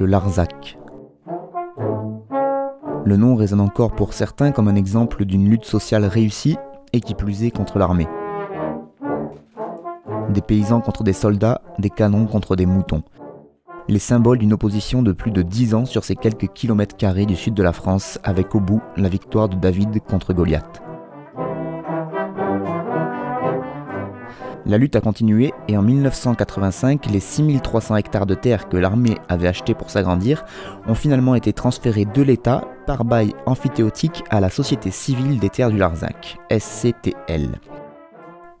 le Larzac. Le nom résonne encore pour certains comme un exemple d'une lutte sociale réussie et qui plus est contre l'armée. Des paysans contre des soldats, des canons contre des moutons. Les symboles d'une opposition de plus de 10 ans sur ces quelques kilomètres carrés du sud de la France, avec au bout la victoire de David contre Goliath. La lutte a continué et en 1985, les 6300 hectares de terre que l'armée avait achetés pour s'agrandir ont finalement été transférés de l'État par bail amphithéotique à la Société civile des terres du Larzac, SCTL.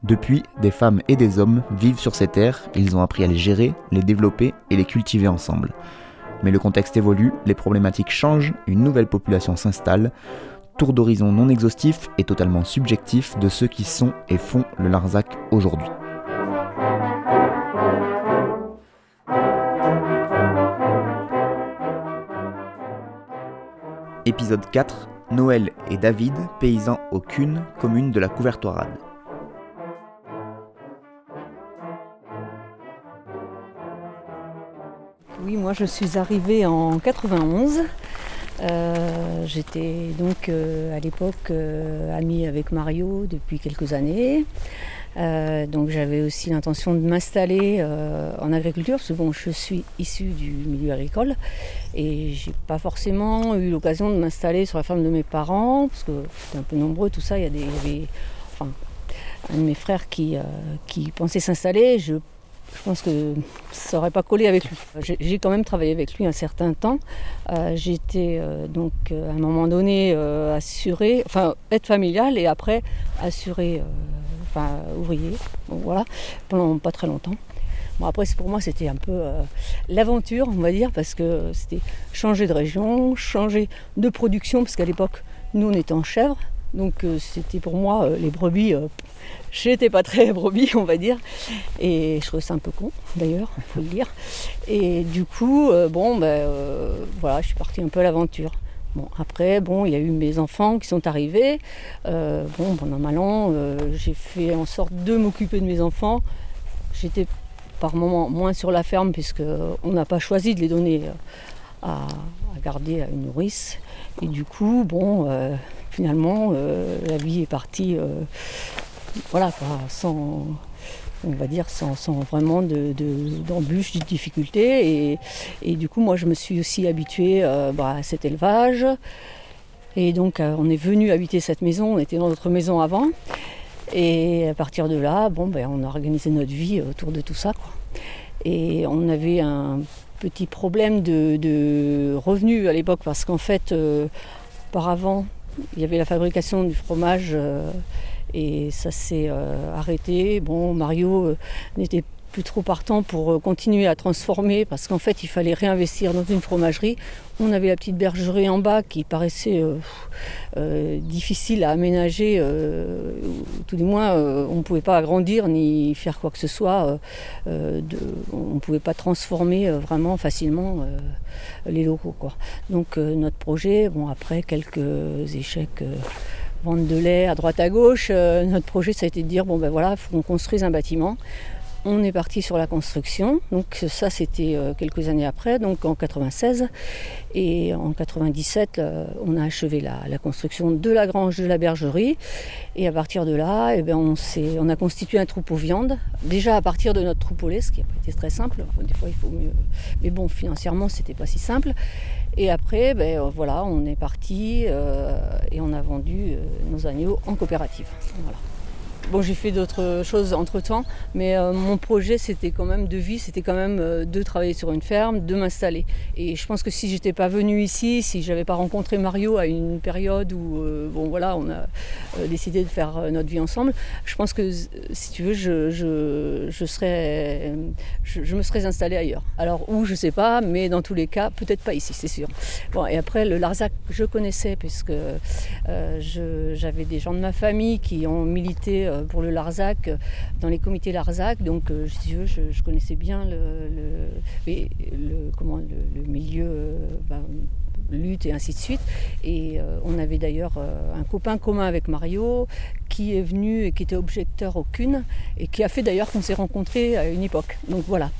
Depuis, des femmes et des hommes vivent sur ces terres, ils ont appris à les gérer, les développer et les cultiver ensemble. Mais le contexte évolue, les problématiques changent, une nouvelle population s'installe, tour d'horizon non exhaustif et totalement subjectif de ceux qui sont et font le Larzac aujourd'hui. Épisode 4 Noël et David, paysans au Cune, commune de la Couvertoirade. Oui, moi je suis arrivée en 91 euh, j'étais donc euh, à l'époque euh, amie avec Mario depuis quelques années. donc j'avais aussi l'intention de m'installer en agriculture, parce que bon, je suis issue du milieu agricole et j'ai pas forcément eu l'occasion de m'installer sur la ferme de mes parents, parce que c'était un peu nombreux, tout ça. Il y, a des, avait enfin, un de mes frères qui, pensait s'installer. Je pense que ça n'aurait pas collé avec lui. J'ai quand même travaillé avec lui un certain temps. Euh, J'étais euh, donc euh, à un moment donné assurée, enfin aide familiale et après assurée, enfin ouvrier. voilà, pendant pas très longtemps. Bon, après, pour moi, c'était un peu l'aventure, on va dire, parce que c'était changer de région, changer de production, parce qu'à l'époque, nous, on était en chèvre. Donc, c'était pour moi les brebis J'étais pas très brebis, on va dire. Et je trouvais ça un peu con, d'ailleurs, il faut le dire. Et du coup, euh, bon, ben euh, voilà, je suis partie un peu à l'aventure. Bon, après, bon, il y a eu mes enfants qui sont arrivés. Euh, bon, pendant mal an, j'ai fait en sorte de m'occuper de mes enfants. J'étais par moments moins sur la ferme, puisque on n'a pas choisi de les donner à, garder à une nourrice. Et du coup, bon, finalement, la vie est partie voilà, sans, on va dire, sans, vraiment d'embûches, de, difficultés. Et, du coup, moi, je me suis aussi habituée euh, bah, à cet élevage. Et donc, euh, on est venu habiter cette maison. On était dans notre maison avant. Et à partir de là, bon, ben, on a organisé notre vie autour de tout ça. Et on avait un petit problème de, revenus à l'époque parce qu'en fait, euh, auparavant, il y avait la fabrication du fromage et ça s'est euh, arrêté. Bon, Mario euh, n'était plus trop partant pour euh, continuer à transformer parce qu'en fait il fallait réinvestir dans une fromagerie. On avait la petite bergerie en bas qui paraissait difficile à aménager, tout du moins on ne pouvait pas agrandir ni faire quoi que ce soit, on ne pouvait pas transformer vraiment facilement les locaux. Quoi. Donc notre projet, bon après quelques échecs vente de lait à droite à gauche. Euh, notre projet, ça a été de dire bon ben voilà, il faut qu'on construise un bâtiment. On est parti sur la construction. Donc ça, c'était euh, quelques années après, donc en 96. Et en 97, euh, on a achevé la, construction de la grange de la bergerie. Et à partir de là, eh bien, on, a constitué un troupeau viande. Déjà à partir de notre troupeau lait, ce qui n'a pas été très simple. Des fois, il faut mieux. Mais bon, financièrement, c'était pas si simple. Et après, ben, voilà, on est parti et on a vendu nos agneaux en coopérative. Voilà. Bon, j'ai fait d'autres choses entre-temps, mais euh, mon projet, c'était quand même de vie, c'était quand même euh, de travailler sur une ferme, de m'installer. Et je pense que si j'étais pas venue ici, si j'avais pas rencontré Mario à une période où, euh, bon voilà, on a décidé de faire notre vie ensemble, je pense que si tu veux, je, je, serais, je, me serais installée ailleurs. Alors où, je sais pas, mais dans tous les cas, peut-être pas ici, c'est sûr. Bon, et après, le Larzac, je connaissais puisque j'avais des gens de ma famille qui ont milité pour le Larzac, euh, dans les comités Larzac. Donc, euh, je, je, connaissais bien le, le, comment, le, milieu ben, lutte et ainsi de suite. Et euh, on avait d'ailleurs euh, un copain commun avec Mario qui est venu et qui était objecteur aucune et qui a fait d'ailleurs qu'on s'est rencontrés à une époque. Donc voilà,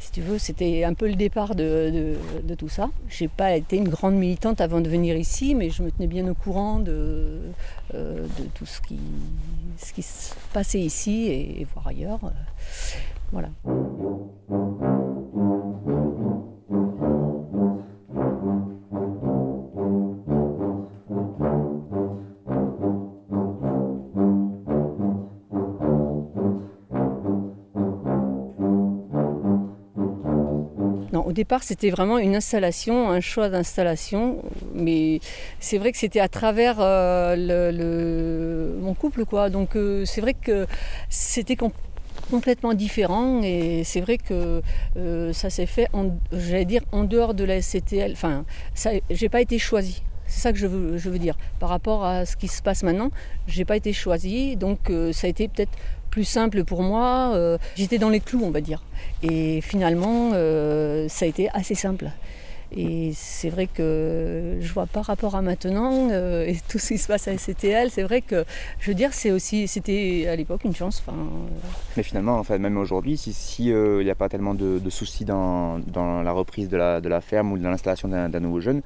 si tu veux, c'était un peu le départ de, tout ça. Je n'ai pas été une grande militante avant de venir ici, mais je me tenais bien au courant de, de tout ce qui, ce qui se passait ici et, et voir ailleurs. Voilà. Au départ, c'était vraiment une installation, un choix d'installation. Mais c'est vrai que c'était à travers euh, mon couple, quoi. Donc euh, c'est vrai que c'était complètement différent et c'est vrai que euh, ça s'est fait, j'allais dire, en dehors de la SCTL. Enfin, j'ai pas été choisie. C'est ça que je veux, je veux, dire. Par rapport à ce qui se passe maintenant, j'ai pas été choisie, donc ça a été peut-être plus simple pour moi. Euh, j'étais dans les clous, on va dire. Et finalement, euh, ça a été assez simple. Et c'est vrai que je vois par rapport à maintenant euh, et tout ce qui se passe à SCTL, c'est vrai que je veux dire, c'est aussi, c'était à l'époque une chance. Mais finalement, enfin, même aujourd'hui, s'il si, il n'y a pas tellement de, soucis dans, dans, la reprise de la, de la ferme ou dans l'installation d'un nouveau jeune,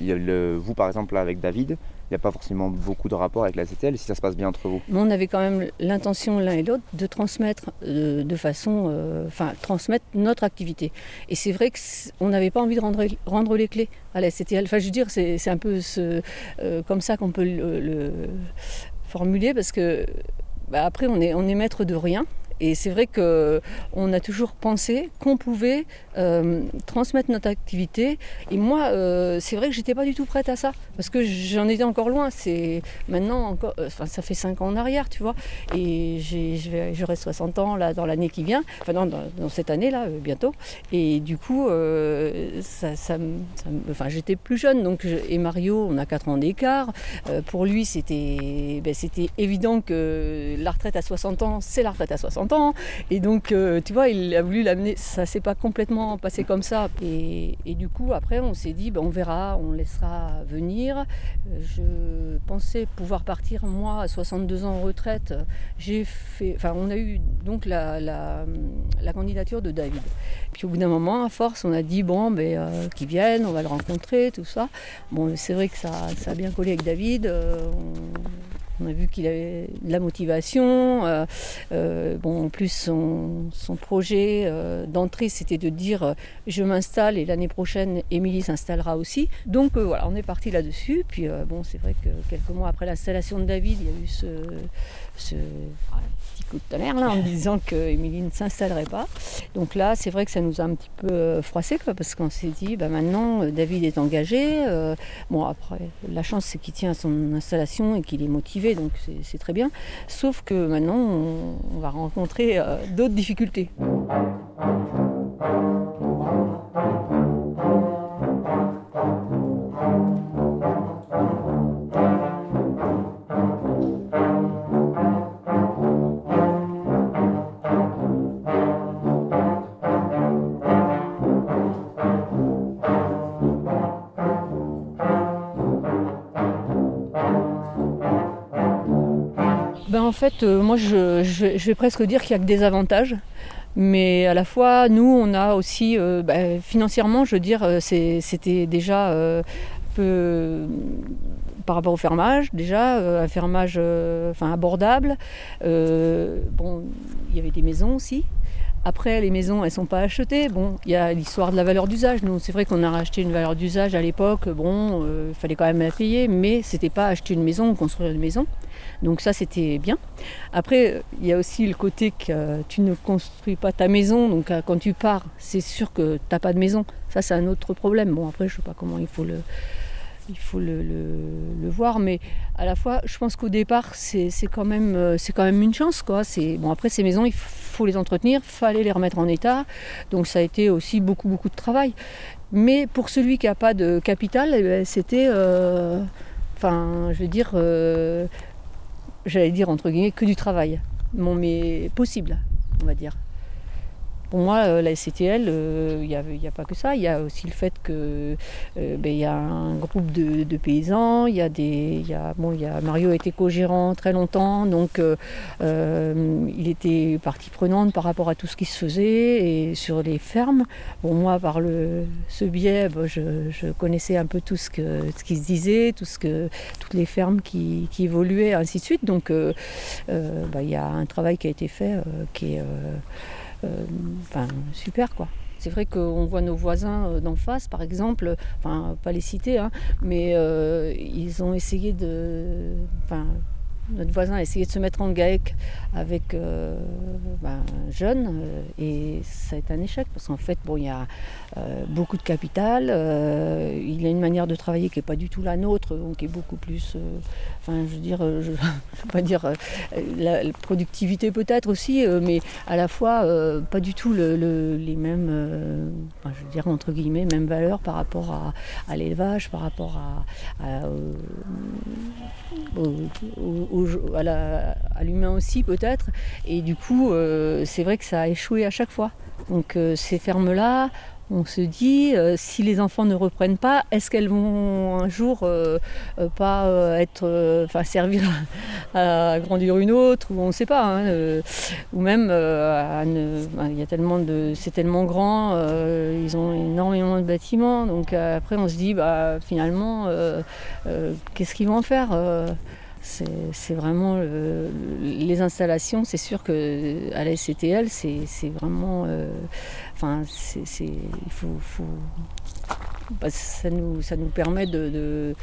il le, vous par exemple avec David, n'y a pas forcément beaucoup de rapport avec la CTL si ça se passe bien entre vous. on avait quand même l'intention l'un et l'autre de transmettre euh, de façon, euh, enfin transmettre notre activité. Et c'est vrai qu'on n'avait pas envie de rendre, rendre les clés à la CTL. Dire, c'est un peu euh, comme ça qu'on peut le, formuler parce que bah, après on est, on est maître de rien. Et c'est vrai qu'on a toujours pensé qu'on pouvait euh, transmettre notre activité. Et moi, euh, c'est vrai que j'étais pas du tout prête à ça, parce que j'en étais encore loin. C'est maintenant euh, enfin, ça fait 5 ans en arrière, tu vois. Et j'aurai 60 ans là dans l'année qui vient, enfin dans, dans cette année là bientôt. Et du coup, ça, enfin, j'étais plus jeune, donc et Mario, on a 4 ans d'écart. pour lui, c'était, ben, c'était évident que la retraite à 60 ans, c'est la retraite à 60 ans. Et donc, tu vois, il a voulu l'amener. Ça s'est pas complètement passé comme ça. Et, du coup, après, on s'est dit, ben, on verra, on laissera venir. Je pensais pouvoir partir, moi, à 62 ans en retraite. J'ai fait, enfin, on a eu donc la, candidature de David. Puis au bout d'un moment, à force, on a dit, bon, ben, euh, qu'il vienne, on va le rencontrer, tout ça. Bon, c'est vrai que ça, ça, a bien collé avec David. Euh, a vu qu'il avait de la motivation. Euh, euh, bon, en plus, son, projet euh, d'entrée, c'était de dire je m'installe et l'année prochaine, Émilie s'installera aussi. Donc voilà, on est parti là-dessus. Puis bon, c'est vrai que quelques mois après l'installation de David, il y a eu ce, ce petit coup de tonnerre là, en disant qu'Émilie ne s'installerait pas. Donc là, c'est vrai que ça nous a un petit peu froissé, quoi, parce qu'on s'est dit, bah, maintenant, David est engagé. bon, après, la chance, c'est qu'il tient à son installation et qu'il est motivé donc c'est très bien. Sauf que maintenant, on, va rencontrer euh, d'autres difficultés. En fait, euh, moi, je, vais presque dire qu'il n'y a que des avantages. Mais à la fois, nous, on a aussi, euh, bah, financièrement, je veux dire, euh, c'était déjà peu par rapport au fermage, déjà, un fermage enfin, abordable. bon, il y avait des maisons aussi. Après, les maisons, elles sont pas achetées. Bon, il y a l'histoire de la valeur d'usage. Nous, c'est vrai qu'on a racheté une valeur d'usage à l'époque. Bon, il fallait quand même la payer, mais c'était pas acheter une maison ou construire une maison. Donc ça, c'était bien. Après, il y a aussi le côté que tu ne construis pas ta maison. Donc euh, quand tu pars, c'est sûr que tu n'as pas de maison. Ça, c'est un autre problème. Bon, après, je ne sais pas comment il faut le, il faut le, voir, mais à la fois, je pense qu'au départ, c'est quand, même, euh, quand même une chance. Quoi. Bon, après, ces maisons, il faut les entretenir, il fallait les remettre en état, donc ça a été aussi beaucoup, beaucoup de travail. Mais pour celui qui n'a pas de capital, eh ben, c'était, euh, enfin, je veux dire, j'allais dire entre guillemets, que du travail. Mais possible, on va dire. Pour moi, la SCTL, il n'y a, pas que ça. Il y a aussi le fait que ben, il y a un groupe de, paysans. Il y a des, bon, y Mario a été co-gérant très longtemps, donc il était partie prenante par rapport à tout ce qui se faisait et sur les fermes. Bon, moi, par le, ce biais, je, je, connaissais un peu tout ce, que, ce qui se disait, tout ce que, toutes les fermes qui, évoluaient, ainsi de suite. Donc, euh, euh, il y a un travail qui a été fait euh, qui est enfin, super, quoi. C'est vrai qu'on voit nos voisins d'en face, par exemple, enfin, pas les citer, hein, mais ils ont essayé de. Enfin, notre voisin a essayé de se mettre en GAEC avec euh, ben, un jeune euh, et ça a été un échec parce qu'en fait, bon, il y a euh, beaucoup de capital, il a une manière de travailler qui n'est pas du tout la nôtre, donc qui est beaucoup plus, enfin, je veux dire, je ne veux pas dire la, productivité peut-être aussi, mais à la fois pas du tout les mêmes, je veux dire, entre guillemets, mêmes valeurs par rapport à, l'élevage, par rapport à, à l'humain aussi peut-être. Et du coup, euh, c'est vrai que ça a échoué à chaque fois. Donc euh, ces fermes-là, on se dit, euh, si les enfants ne reprennent pas, est-ce qu'elles vont un jour pas être, servir à, grandir une autre, ou on ne sait pas, hein, ou même, il y a tellement de, c'est tellement grand, ils ont énormément de bâtiments, donc après on se dit, bah finalement, qu'est-ce qu'ils vont en faire c'est vraiment les installations. C'est sûr que à la SCTL, c'est vraiment. Euh, enfin, c'est il faut, bah, ça nous ça nous permet de, de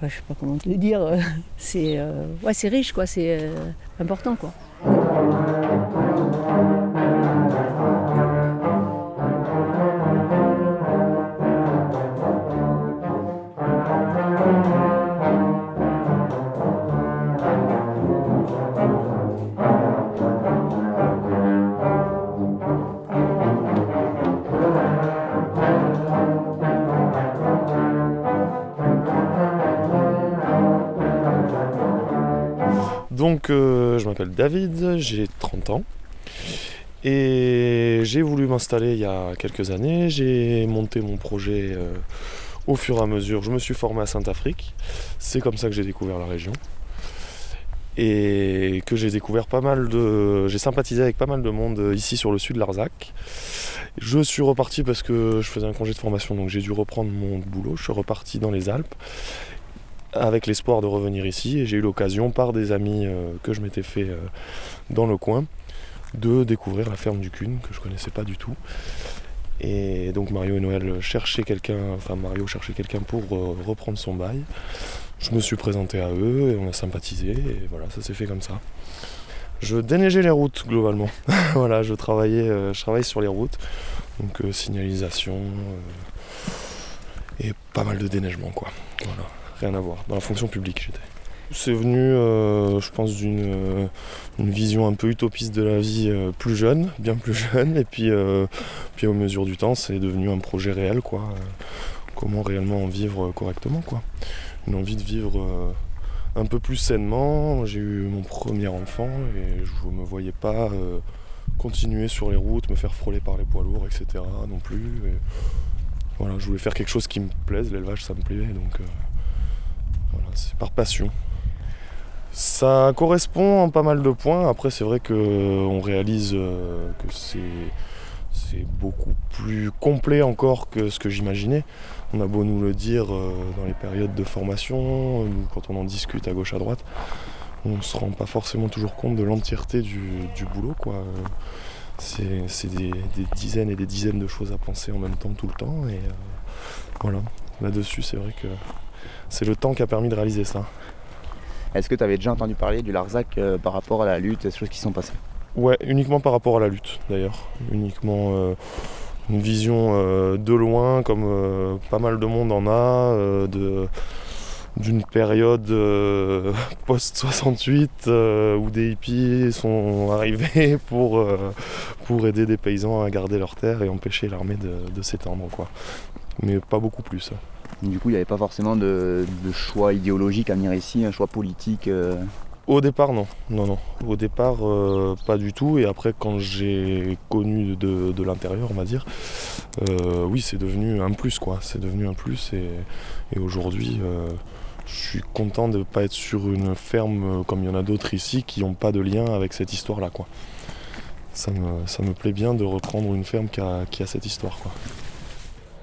bah, je sais pas comment te dire. C'est euh, ouais, c'est riche quoi. C'est euh, important quoi. David, j'ai 30 ans. Et j'ai voulu m'installer il y a quelques années. J'ai monté mon projet euh, au fur et à mesure. Je me suis formé à Sainte-Afrique. C'est comme ça que j'ai découvert la région. Et que j'ai découvert pas mal de. J'ai sympathisé avec pas mal de monde ici sur le sud de l'Arzac. Je suis reparti parce que je faisais un congé de formation, donc j'ai dû reprendre mon boulot. Je suis reparti dans les Alpes avec l'espoir de revenir ici et j'ai eu l'occasion par des amis euh, que je m'étais fait euh, dans le coin de découvrir la ferme du Cune que je connaissais pas du tout. Et donc Mario et Noël cherchaient quelqu'un, enfin Mario cherchait quelqu'un pour euh, reprendre son bail. Je me suis présenté à eux et on a sympathisé et voilà, ça s'est fait comme ça. Je déneigeais les routes globalement. voilà, je travaillais, je travaille sur les routes, donc signalisation et pas mal de déneigement quoi. Voilà rien à voir. Dans la fonction publique, j'étais. C'est venu, euh, je pense, d'une euh, vision un peu utopiste de la vie euh, plus jeune, bien plus jeune, et puis, puis au mesure du temps, c'est devenu un projet réel, quoi. comment réellement en vivre correctement, quoi. Une envie de vivre un peu plus sainement. J'ai eu mon premier enfant et je me voyais pas continuer sur les routes, me faire frôler par les poids lourds, etc. non plus. voilà, je voulais faire quelque chose qui me plaise, l'élevage ça me plaisait, donc c'est par passion. Ça correspond en pas mal de points. Après, c'est vrai qu'on réalise euh, que c'est, beaucoup plus complet encore que ce que j'imaginais. On a beau nous le dire euh, dans les périodes de formation, quand on en discute à gauche à droite, on ne se rend pas forcément toujours compte de l'entièreté du, boulot. C'est, des, dizaines et des dizaines de choses à penser en même temps tout le temps. Et euh, voilà, là-dessus, c'est vrai que c'est le temps qui a permis de réaliser ça. Est-ce que tu avais déjà entendu parler du Larzac euh, par rapport à la lutte et ces choses qui sont passées? Ouais, uniquement par rapport à la lutte d'ailleurs. Uniquement euh, une vision euh, de loin, comme pas mal de monde en a, d'une période post-68 où des hippies sont arrivés pour, pour aider des paysans à garder leurs terres et empêcher l'armée de, de s'étendre. Quoi. Mais pas beaucoup plus. Du coup, il n'y avait pas forcément de, choix idéologique à venir ici, un choix politique. Euh. Au départ, non. Non, non. Au départ, euh, pas du tout. Et après, quand j'ai connu de, l'intérieur, on va dire, euh, oui, c'est devenu un plus, quoi. C'est devenu un plus. Et, aujourd'hui, je suis content de ne pas être sur une ferme comme il y en a d'autres ici qui n'ont pas de lien avec cette histoire-là, quoi. Ça me, ça me plaît bien de reprendre une ferme qui a, qui a cette histoire, quoi.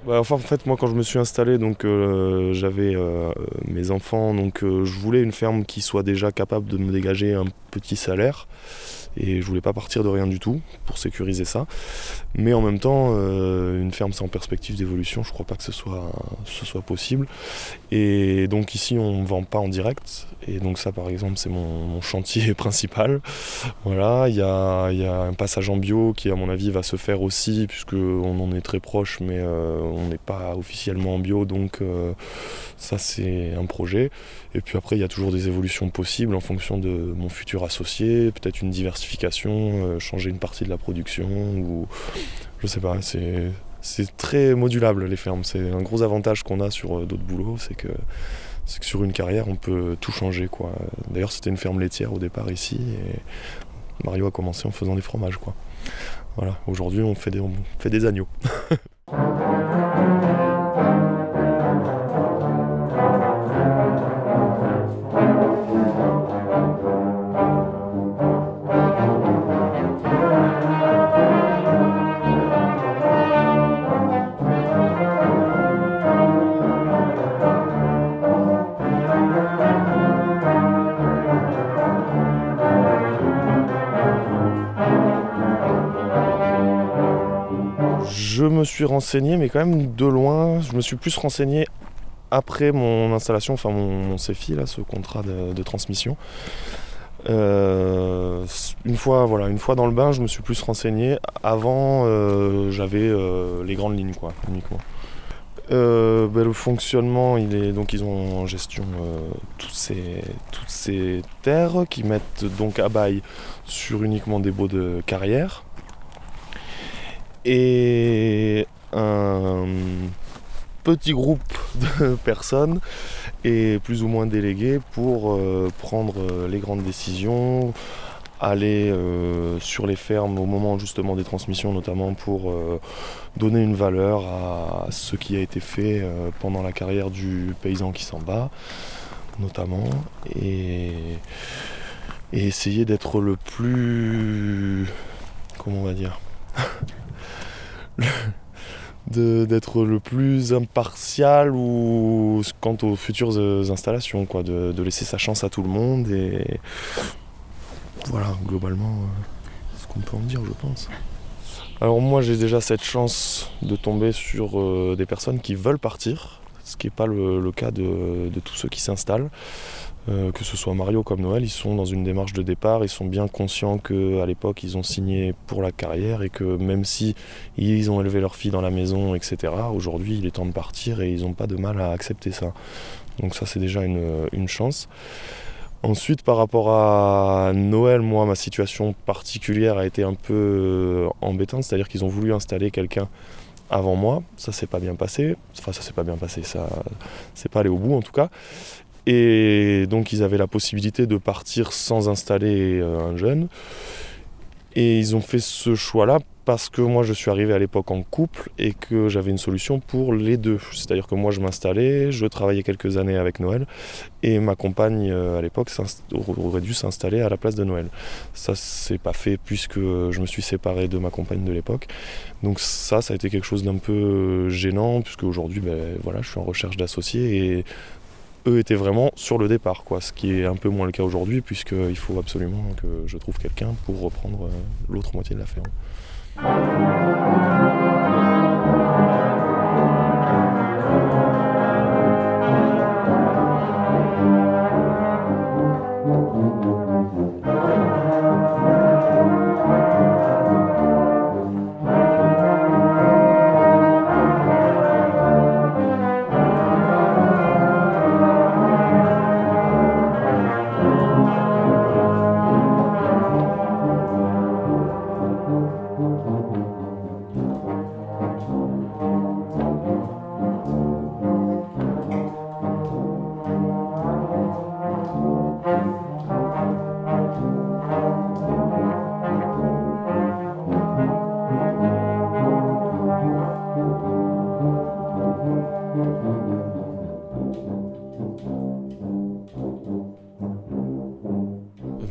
Bah, enfin, en fait, moi, quand je me suis installé, donc euh, j'avais euh, mes enfants, donc euh, je voulais une ferme qui soit déjà capable de me dégager un petit salaire et je voulais pas partir de rien du tout pour sécuriser ça. Mais en même temps, euh, une ferme sans perspective d'évolution, je crois pas que ce soit, ce soit possible. Et donc ici, on ne vend pas en direct. Et donc ça, par exemple, c'est mon, chantier principal. Voilà, il y a, y a, un passage en bio qui, à mon avis, va se faire aussi, puisqu'on en est très proche, mais euh, on n'est pas officiellement en bio. Donc euh, ça, c'est un projet. Et puis après, il y a toujours des évolutions possibles en fonction de mon futur associé, peut-être une diversification, euh, changer une partie de la production, ou je sais pas, c'est, très modulable les fermes. C'est un gros avantage qu'on a sur euh, d'autres boulots, c'est que, que sur une carrière, on peut tout changer. D'ailleurs, c'était une ferme laitière au départ ici, et Mario a commencé en faisant des fromages. Quoi. Voilà, aujourd'hui, on on fait des agneaux. me suis renseigné, mais quand même de loin. Je me suis plus renseigné après mon installation, enfin mon, CFI, là, ce contrat de, transmission. Euh, une, fois, voilà, une fois dans le bain, je me suis plus renseigné. Avant, euh, j'avais euh, les grandes lignes, quoi, uniquement. Ben, le fonctionnement, il est donc ils ont en gestion toutes, ces, toutes ces terres qui mettent donc à bail sur uniquement des baux de carrière et un petit groupe de personnes est plus ou moins délégué pour euh, prendre euh, les grandes décisions, aller euh, sur les fermes au moment justement des transmissions, notamment pour donner une valeur à ce qui a été fait pendant la carrière du paysan qui s'en bat, notamment, et, et essayer d'être le plus... comment on va dire? d'être le plus impartial ou quant aux futures euh, installations, quoi, de, laisser sa chance à tout le monde et voilà, globalement, euh, ce qu'on peut en dire, je pense. Alors moi j'ai déjà cette chance de tomber sur euh, des personnes qui veulent partir, ce qui n'est pas le, cas de, de, tous ceux qui s'installent. Euh, que ce soit Mario comme Noël, ils sont dans une démarche de départ, ils sont bien conscients qu'à l'époque ils ont signé pour la carrière et que même si ils ont élevé leur fille dans la maison, etc., aujourd'hui il est temps de partir et ils n'ont pas de mal à accepter ça. Donc ça c'est déjà une, chance. Ensuite par rapport à Noël, moi ma situation particulière a été un peu euh, embêtante, c'est-à-dire qu'ils ont voulu installer quelqu'un avant moi, ça s'est pas bien passé, enfin ça s'est pas bien passé, ça c'est pas allé au bout en tout cas. Et donc ils avaient la possibilité de partir sans installer euh, un jeune. Et ils ont fait ce choix-là parce que moi je suis arrivé à l'époque en couple et que j'avais une solution pour les deux. C'est-à-dire que moi je m'installais, je travaillais quelques années avec Noël et ma compagne euh, à l'époque aurait dû s'installer à la place de Noël. Ça s'est pas fait puisque je me suis séparé de ma compagne de l'époque. Donc ça, ça a été quelque chose d'un peu gênant puisque aujourd'hui ben, voilà, je suis en recherche d'associés et eux étaient vraiment sur le départ, quoi, ce qui est un peu moins le cas aujourd'hui, puisqu'il faut absolument que je trouve quelqu'un pour reprendre euh, l'autre moitié de la ferme.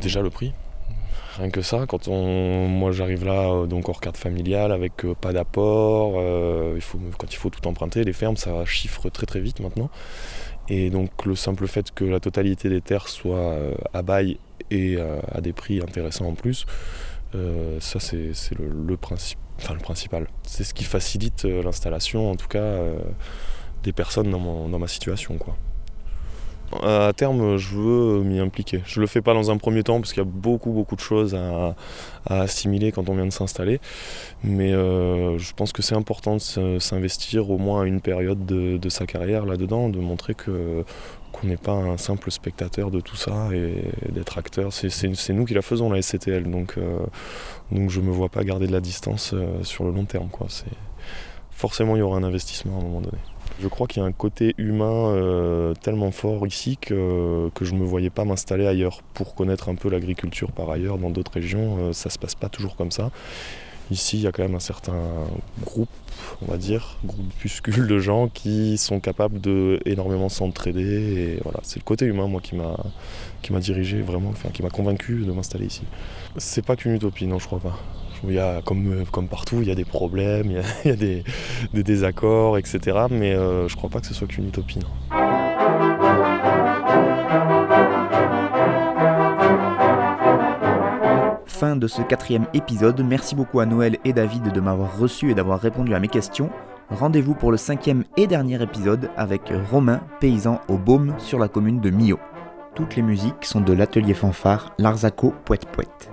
Déjà le prix. Rien que ça, quand on, moi j'arrive là, donc hors carte familiale, avec pas d'apport, il faut, quand il faut tout emprunter, les fermes ça chiffre très très vite maintenant. Et donc le simple fait que la totalité des terres soit à bail et à des prix intéressants en plus, ça c'est le, principe, enfin, le principal. C'est ce qui facilite l'installation, en tout cas, des personnes dans, dans ma situation. Quoi à terme, je veux m'y impliquer. Je le fais pas dans un premier temps parce qu'il y a beaucoup beaucoup de choses à, assimiler quand on vient de s'installer. Mais euh, je pense que c'est important de s'investir au moins à une période de, sa carrière là-dedans, de montrer que qu'on n'est pas un simple spectateur de tout ça et d'être acteur. C'est nous qui la faisons la SCTL, donc euh, donc je me vois pas garder de la distance euh, sur le long terme. Forcément, il y aura un investissement à un moment donné. Je crois qu'il y a un côté humain euh, tellement fort ici que, que je ne me voyais pas m'installer ailleurs. Pour connaître un peu l'agriculture par ailleurs, dans d'autres régions, euh, ça ne se passe pas toujours comme ça. Ici, il y a quand même un certain groupe, on va dire, groupuscule de gens qui sont capables de énormément s'entraider. Et voilà, c'est le côté humain, moi, qui m'a, dirigé vraiment, qui m'a convaincu de m'installer ici. C'est pas qu'une utopie, non, je crois pas. Il y a, comme, comme partout, il y a des problèmes, il y a, des, désaccords, etc. Mais euh, je crois pas que ce soit qu'une utopie. Fin de ce quatrième épisode. Merci beaucoup à Noël et David de m'avoir reçu et d'avoir répondu à mes questions. Rendez-vous pour le cinquième et dernier épisode avec Romain, paysan au Baume sur la commune de Millau. Toutes les musiques sont de l'atelier fanfare Larzaco Poète Poète.